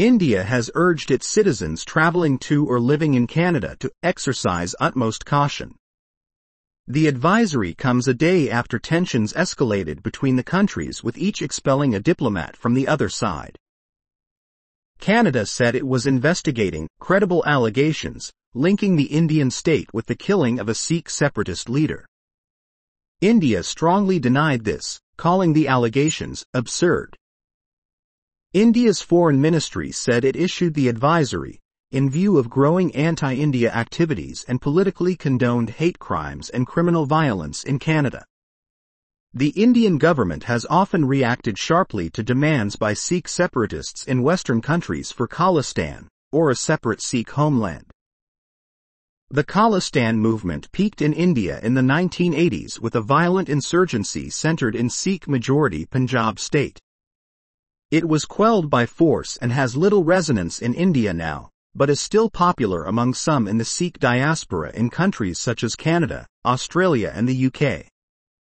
India has urged its citizens traveling to or living in Canada to exercise utmost caution. The advisory comes a day after tensions escalated between the countries with each expelling a diplomat from the other side. Canada said it was investigating credible allegations linking the Indian state with the killing of a Sikh separatist leader. India strongly denied this, calling the allegations absurd. India's foreign ministry said it issued the advisory in view of growing anti-India activities and politically condoned hate crimes and criminal violence in Canada. The Indian government has often reacted sharply to demands by Sikh separatists in Western countries for Khalistan, or a separate Sikh homeland. The Khalistan movement peaked in India in the 1980s with a violent insurgency centered in Sikh-majority Punjab state. It was quelled by force and has little resonance in India now, but is still popular among some in the Sikh diaspora in countries such as Canada, Australia and the UK.